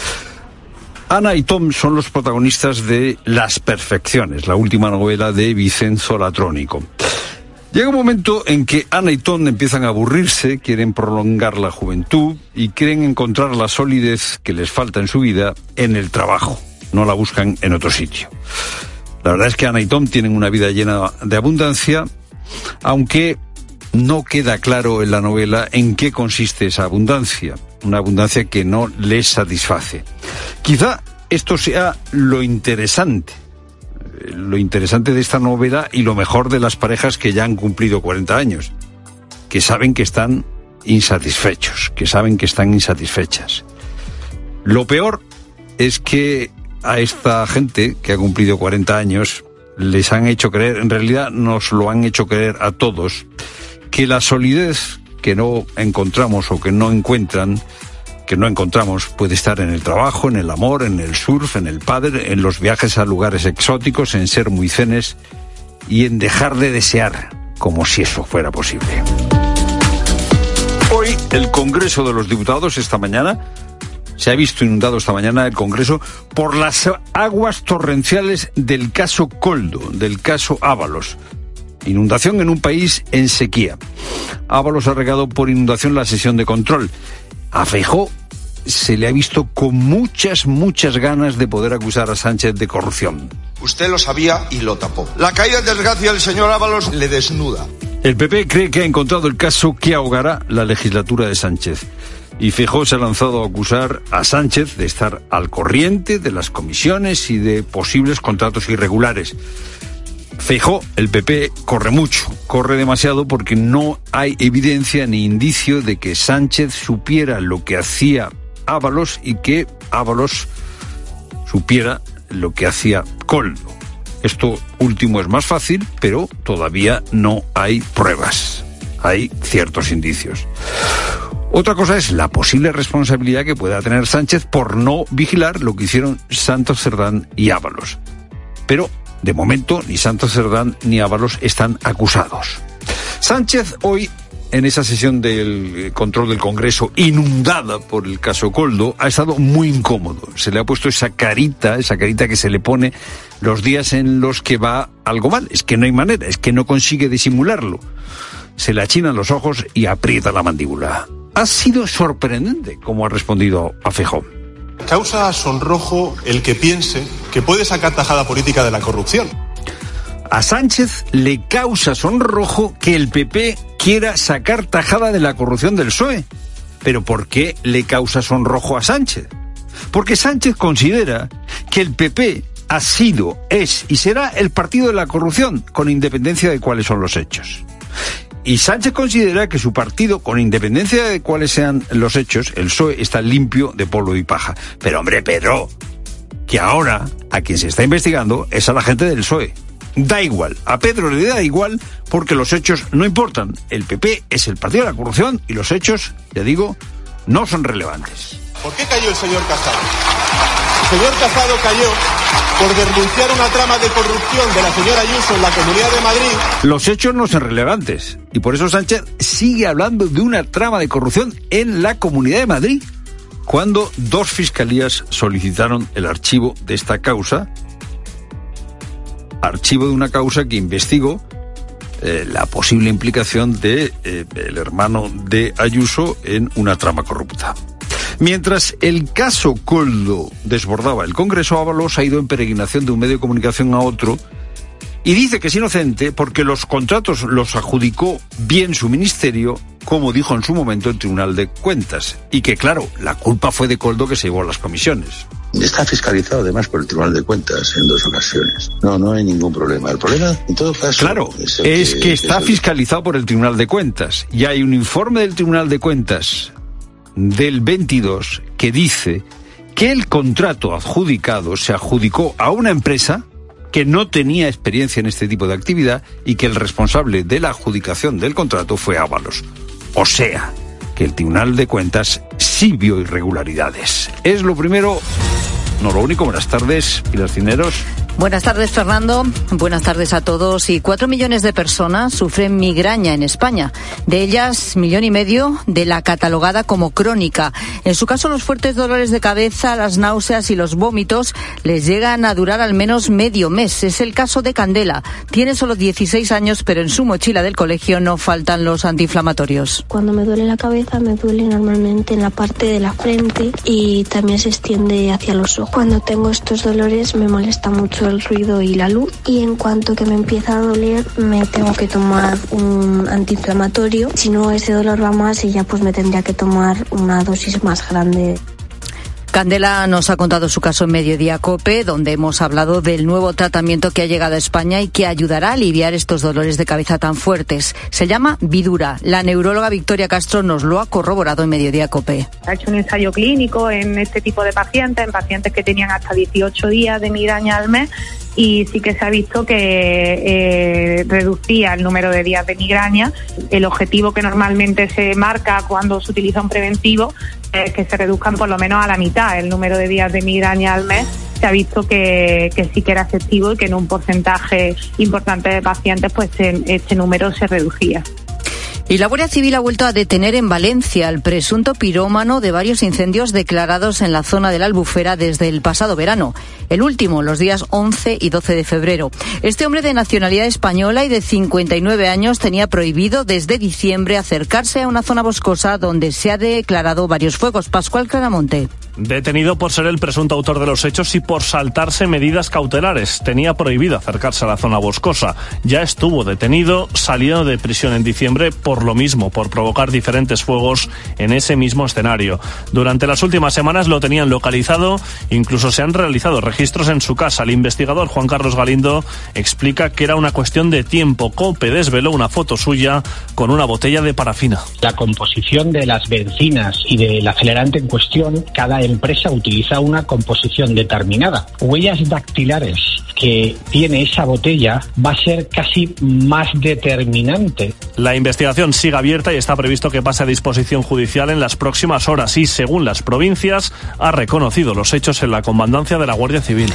Speaker 28: Ana y Tom son los protagonistas de Las Perfecciones, la última novela de Vicenzo Latrónico. Llega un momento en que Ana y Tom empiezan a aburrirse, quieren prolongar la juventud y quieren encontrar la solidez que les falta en su vida en el trabajo. No la buscan en otro sitio. La verdad es que Ana y Tom tienen una vida llena de abundancia, aunque no queda claro en la novela en qué consiste esa abundancia, una abundancia que no les satisface. Quizá esto sea lo interesante, lo interesante de esta novela y lo mejor de las parejas que ya han cumplido 40 años, que saben que están insatisfechos, que saben que están insatisfechas. Lo peor es que a esta gente que ha cumplido 40 años les han hecho creer, en realidad nos lo han hecho creer a todos, que la solidez que no encontramos o que no encuentran, que no encontramos, puede estar en el trabajo, en el amor, en el surf, en el padre, en los viajes a lugares exóticos, en ser muy cenes y en dejar de desear, como si eso fuera posible. Hoy el Congreso de los Diputados esta mañana se ha visto inundado esta mañana el Congreso por las aguas torrenciales del caso Coldo, del caso Ábalos. Inundación en un país en sequía. Ábalos ha regado por inundación la sesión de control. A Feijó se le ha visto con muchas, muchas ganas de poder acusar a Sánchez de corrupción.
Speaker 29: Usted lo sabía y lo tapó. La caída en desgracia del señor Ábalos le desnuda.
Speaker 28: El PP cree que ha encontrado el caso que ahogará la legislatura de Sánchez. Y Fijó se ha lanzado a acusar a Sánchez de estar al corriente de las comisiones y de posibles contratos irregulares. Feijó, el PP, corre mucho, corre demasiado porque no hay evidencia ni indicio de que Sánchez supiera lo que hacía Ábalos y que Ábalos supiera lo que hacía Coldo. Esto último es más fácil, pero todavía no hay pruebas. Hay ciertos indicios. Otra cosa es la posible responsabilidad que pueda tener Sánchez por no vigilar lo que hicieron Santos Cerdán y Ábalos. Pero, de momento, ni Santos Cerdán ni Ábalos están acusados. Sánchez hoy, en esa sesión del control del Congreso, inundada por el caso Coldo, ha estado muy incómodo. Se le ha puesto esa carita, esa carita que se le pone los días en los que va algo mal. Es que no hay manera, es que no consigue disimularlo. Se le achinan los ojos y aprieta la mandíbula. Ha sido sorprendente cómo ha respondido a Fejón.
Speaker 30: Causa sonrojo el que piense que puede sacar tajada política de la corrupción.
Speaker 28: A Sánchez le causa sonrojo que el PP quiera sacar tajada de la corrupción del PSOE. Pero ¿por qué le causa sonrojo a Sánchez? Porque Sánchez considera que el PP ha sido, es y será el partido de la corrupción, con independencia de cuáles son los hechos. Y Sánchez considera que su partido, con independencia de cuáles sean los hechos, el PSOE está limpio de polvo y paja. Pero hombre, Pedro, que ahora a quien se está investigando es a la gente del PSOE. Da igual, a Pedro le da igual porque los hechos no importan. El PP es el partido de la corrupción y los hechos, ya digo, no son relevantes.
Speaker 17: ¿Por qué cayó el señor Casado? El señor Casado cayó por denunciar una trama de corrupción de la señora Ayuso en la Comunidad de Madrid.
Speaker 28: Los hechos no son relevantes y por eso Sánchez sigue hablando de una trama de corrupción en la Comunidad de Madrid cuando dos fiscalías solicitaron el archivo de esta causa, archivo de una causa que investigó eh, la posible implicación de eh, el hermano de Ayuso en una trama corrupta. Mientras el caso Coldo desbordaba el Congreso, Ábalos ha ido en peregrinación de un medio de comunicación a otro y dice que es inocente porque los contratos los adjudicó bien su ministerio, como dijo en su momento el Tribunal de Cuentas, y que claro, la culpa fue de Coldo que se llevó a las comisiones.
Speaker 31: Está fiscalizado además por el Tribunal de Cuentas en dos ocasiones. No, no hay ningún problema. El problema, en todo caso,
Speaker 28: claro, es, es que, que, está es el... fiscalizado por el Tribunal de Cuentas y hay un informe del Tribunal de Cuentas del 22 que dice que el contrato adjudicado se adjudicó a una empresa que no tenía experiencia en este tipo de actividad y que el responsable de la adjudicación del contrato fue Ábalos. O sea, que el Tribunal de Cuentas sí vio irregularidades. Es lo primero, no lo único. Buenas tardes, Pilar Cineros.
Speaker 20: Buenas tardes, Fernando. Buenas tardes a todos. Y cuatro millones de personas sufren migraña en España. De ellas, millón y medio de la catalogada como crónica. En su caso, los fuertes dolores de cabeza, las náuseas y los vómitos les llegan a durar al menos medio mes. Es el caso de Candela. Tiene solo 16 años, pero en su mochila del colegio no faltan los antiinflamatorios.
Speaker 13: Cuando me duele la cabeza, me duele normalmente en la parte de la frente y también se extiende hacia los ojos. Cuando tengo estos dolores, me molesta mucho el ruido y la luz y en cuanto que me empieza a doler me tengo que tomar un antiinflamatorio. Si no ese dolor va más y ya pues me tendría que tomar una dosis más grande
Speaker 20: Candela nos ha contado su caso en Mediodía Cope, donde hemos hablado del nuevo tratamiento que ha llegado a España y que ayudará a aliviar estos dolores de cabeza tan fuertes. Se llama Vidura. La neuróloga Victoria Castro nos lo ha corroborado en Mediodía Cope.
Speaker 14: Ha hecho un ensayo clínico en este tipo de pacientes, en pacientes que tenían hasta 18 días de migraña al mes y sí que se ha visto que eh, reducía el número de días de migraña. El objetivo que normalmente se marca cuando se utiliza un preventivo es que se reduzcan por lo menos a la mitad el número de días de migraña al mes. Se ha visto que, que sí que era efectivo y que en un porcentaje importante de pacientes pues este número se reducía.
Speaker 20: Y la Guardia Civil ha vuelto a detener en Valencia al presunto pirómano de varios incendios declarados en la zona de la Albufera desde el pasado verano. El último, los días 11 y 12 de febrero. Este hombre de nacionalidad española y de 59 años tenía prohibido desde diciembre acercarse a una zona boscosa donde se ha declarado varios fuegos. Pascual Claramonte.
Speaker 32: Detenido por ser el presunto autor de los hechos y por saltarse medidas cautelares. Tenía prohibido acercarse a la zona boscosa. Ya estuvo detenido, salió de prisión en diciembre por lo mismo, por provocar diferentes fuegos en ese mismo escenario. Durante las últimas semanas lo tenían localizado, incluso se han realizado registros en su casa. El investigador Juan Carlos Galindo explica que era una cuestión de tiempo. Cope desveló una foto suya con una botella de parafina.
Speaker 33: La composición de las bencinas y del acelerante en cuestión, cada empresa utiliza una composición determinada. Huellas dactilares que tiene esa botella va a ser casi más determinante.
Speaker 32: La investigación sigue abierta y está previsto que pase a disposición judicial en las próximas horas y, según las provincias, ha reconocido los hechos en la comandancia de la Guardia Civil.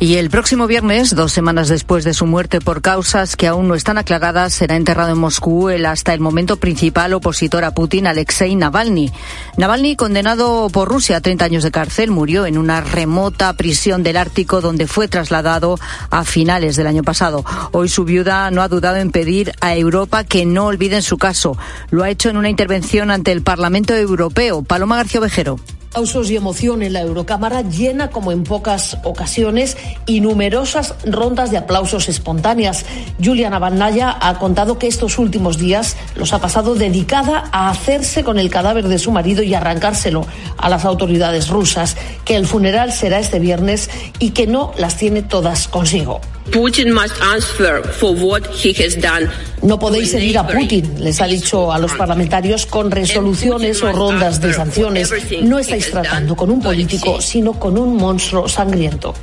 Speaker 20: Y el próximo viernes, dos semanas después de su muerte por causas que aún no están aclaradas, será enterrado en Moscú el hasta el momento principal opositor a Putin, Alexei Navalny. Navalny, condenado por Rusia a 30 años de cárcel, murió en una remota prisión del Ártico donde fue trasladado a finales del año pasado. Hoy su viuda no ha dudado en pedir a Europa que no olviden su caso. Lo ha hecho en una intervención ante el Parlamento Europeo. Paloma García Vejero.
Speaker 34: Aplausos y emoción en la Eurocámara llena como en pocas ocasiones y numerosas rondas de aplausos espontáneas. Julia Navalnaya ha contado que estos últimos días los ha pasado dedicada a hacerse con el cadáver de su marido y arrancárselo a las autoridades rusas, que el funeral será este viernes y que no las tiene todas consigo.
Speaker 35: Putin must answer for what he has done.
Speaker 34: No podéis seguir a Putin, les ha dicho a los parlamentarios con resoluciones o rondas de sanciones. No estáis tratando con un político, sino con un monstruo sangriento.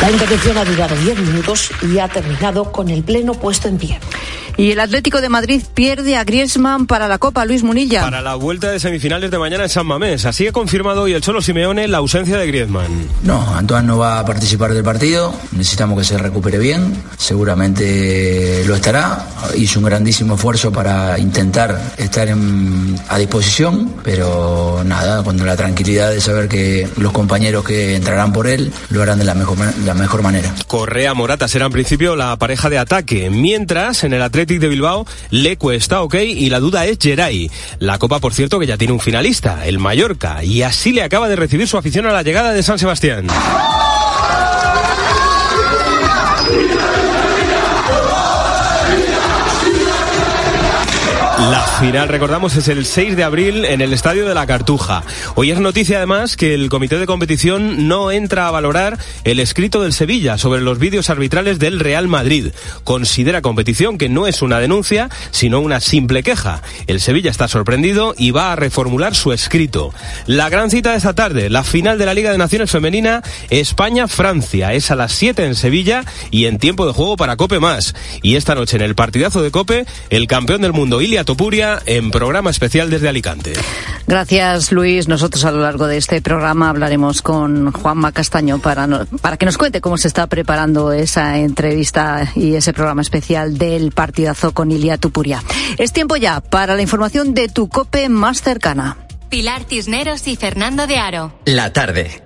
Speaker 34: La intervención ha durado 10 minutos y ha terminado con el pleno puesto en pie.
Speaker 20: Y el Atlético de Madrid pierde a Griezmann para la Copa, Luis Munilla.
Speaker 36: Para la vuelta de semifinales de mañana en San Mamés. Así ha confirmado hoy el Cholo Simeone la ausencia de Griezmann.
Speaker 37: No, Antoine no va a participar del partido. Necesitamos que se recupere bien. Seguramente lo estará. Hizo un grandísimo esfuerzo para intentar estar a disposición. Pero nada, con la tranquilidad de saber que los compañeros que entrarán por él lo harán de la mejor, la mejor manera.
Speaker 36: Correa Morata será en principio la pareja de ataque. Mientras en el Atlético de Bilbao, está ok y la duda es Geray. La Copa, por cierto, que ya tiene un finalista, el Mallorca, y así le acaba de recibir su afición a la llegada de San Sebastián. Final, recordamos, es el 6 de abril en el Estadio de la Cartuja. Hoy es noticia además que el comité de competición no entra a valorar el escrito del Sevilla sobre los vídeos arbitrales del Real Madrid. Considera competición que no es una denuncia, sino una simple queja. El Sevilla está sorprendido y va a reformular su escrito. La gran cita de esta tarde, la final de la Liga de Naciones Femenina, España-Francia. Es a las 7 en Sevilla y en tiempo de juego para Cope más. Y esta noche en el partidazo de Cope, el campeón del mundo, Ilia Topuria en programa especial desde Alicante.
Speaker 20: Gracias, Luis. Nosotros a lo largo de este programa hablaremos con Juanma Castaño para, para que nos cuente cómo se está preparando esa entrevista y ese programa especial del partidazo con Ilia Tupuria. Es tiempo ya para la información de tu COPE más cercana.
Speaker 4: Pilar Cisneros y Fernando de Aro.
Speaker 5: La tarde.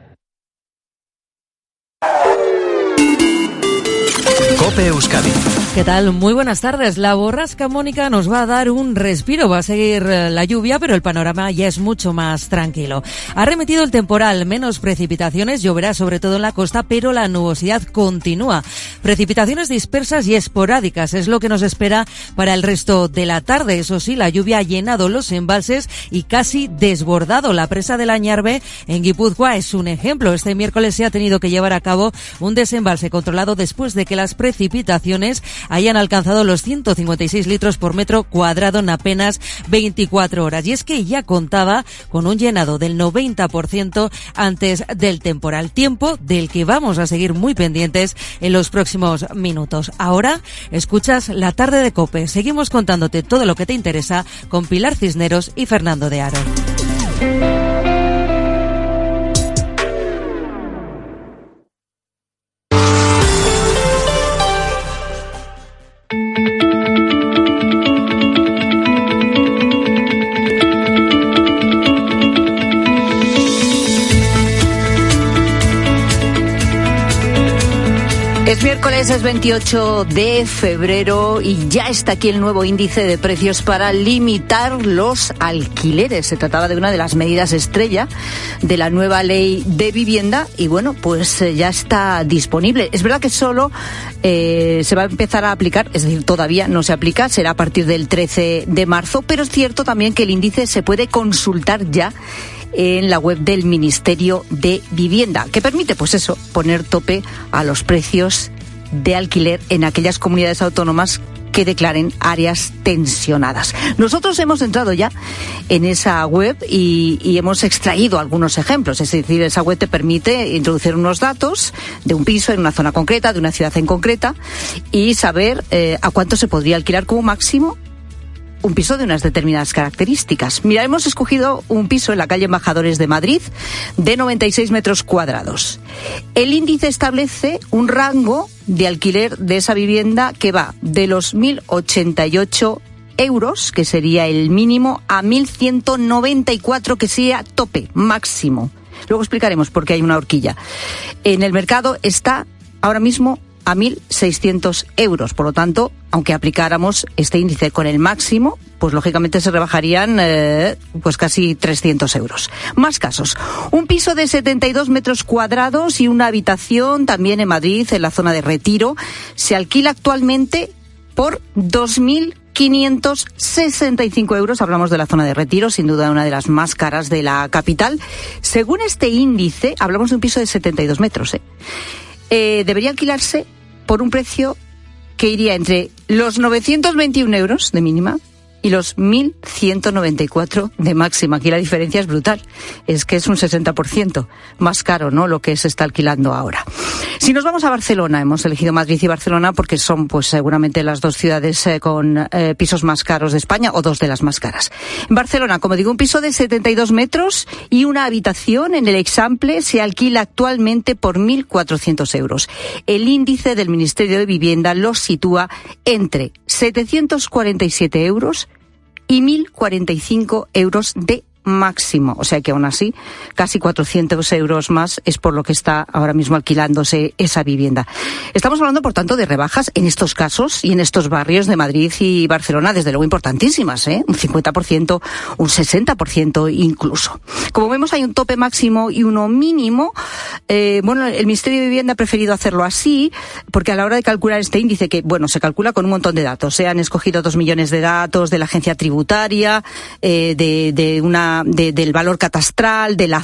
Speaker 5: Cope Euskadi.
Speaker 38: ¿Qué tal? Muy buenas tardes. La borrasca Mónica nos va a dar un respiro. Va a seguir eh, la lluvia, pero el panorama ya es mucho más tranquilo. Ha remitido el temporal, menos precipitaciones, lloverá sobre todo en la costa, pero la nubosidad continúa. Precipitaciones dispersas y esporádicas es lo que nos espera para el resto de la tarde. Eso sí, la lluvia ha llenado los embalses y casi desbordado la presa de la Ñarbe en Guipúzcoa. Es un ejemplo. Este miércoles se ha tenido que llevar a cabo un desembalse controlado después de que las precipitaciones hayan alcanzado los 156 litros por metro cuadrado en apenas 24 horas. Y es que ya contaba con un llenado del 90% antes del temporal. Tiempo del que vamos a seguir muy pendientes en los próximos minutos. Ahora escuchas la tarde de Cope. Seguimos contándote todo lo que te interesa con Pilar Cisneros y Fernando de Aro.
Speaker 20: Miércoles, es 28 de febrero y ya está aquí el nuevo índice de precios para limitar los alquileres. Se trataba de una de las medidas estrella de la nueva ley de vivienda y bueno, pues eh, ya está disponible. Es verdad que solo eh, se va a empezar a aplicar, es decir, todavía no se aplica, será a partir del 13 de marzo, pero es cierto también que el índice se puede consultar ya en la web del Ministerio de Vivienda, que permite, pues eso, poner tope a los precios de alquiler en aquellas comunidades autónomas que declaren áreas tensionadas. Nosotros hemos entrado ya en esa web y, hemos extraído algunos ejemplos. Es decir, esa web te permite introducir unos datos de un piso en una zona concreta, de una ciudad en concreta y saber eh, a cuánto se podría alquilar como máximo un piso de unas determinadas características. Mira, hemos escogido un piso en la calle Embajadores de Madrid de 96 metros cuadrados. El índice establece un rango de alquiler de esa vivienda que va de los 1.088 euros, que sería el mínimo, a 1.194, que sería tope, máximo. Luego explicaremos por qué hay una horquilla. En el mercado está ahora mismo a 1.600 euros. Por lo tanto, aunque aplicáramos este índice con el máximo, pues lógicamente se rebajarían eh, pues casi 300 euros. Más casos. Un piso de 72 metros cuadrados y una habitación también en Madrid, en la zona de Retiro, se alquila actualmente por 2.000 565 euros. Hablamos de la zona de retiro, sin duda una de las más caras de la capital. Según este índice, hablamos de un piso de 72 metros. ¿eh? Eh, debería alquilarse por un precio que iría entre los 921 euros de mínima y los 1.194 de máxima. Aquí la diferencia es brutal. Es que es un 60% más caro, ¿no? Lo que se está alquilando ahora. Si nos vamos a Barcelona, hemos elegido Madrid y Barcelona porque son, pues, seguramente las dos ciudades eh, con eh, pisos más caros de España o dos de las más caras. En Barcelona, como digo, un piso de 72 metros y una habitación en el Example se alquila actualmente por 1.400 euros. El índice del Ministerio de Vivienda lo sitúa entre 747 euros y 1.045 euros de máximo. O sea que aún así, casi 400 euros más es por lo que está ahora mismo alquilándose esa vivienda. Estamos hablando, por tanto, de rebajas en estos casos y en estos barrios de Madrid y Barcelona, desde luego importantísimas, ¿eh? Un 50%, un 60% incluso. Como vemos, hay un tope máximo y uno mínimo. Eh, bueno, el Ministerio de Vivienda ha preferido hacerlo así, porque a la hora de calcular este índice, que, bueno, se calcula con un montón de datos. Se han escogido dos millones de datos de la agencia tributaria, eh, de, de una del valor catastral, de la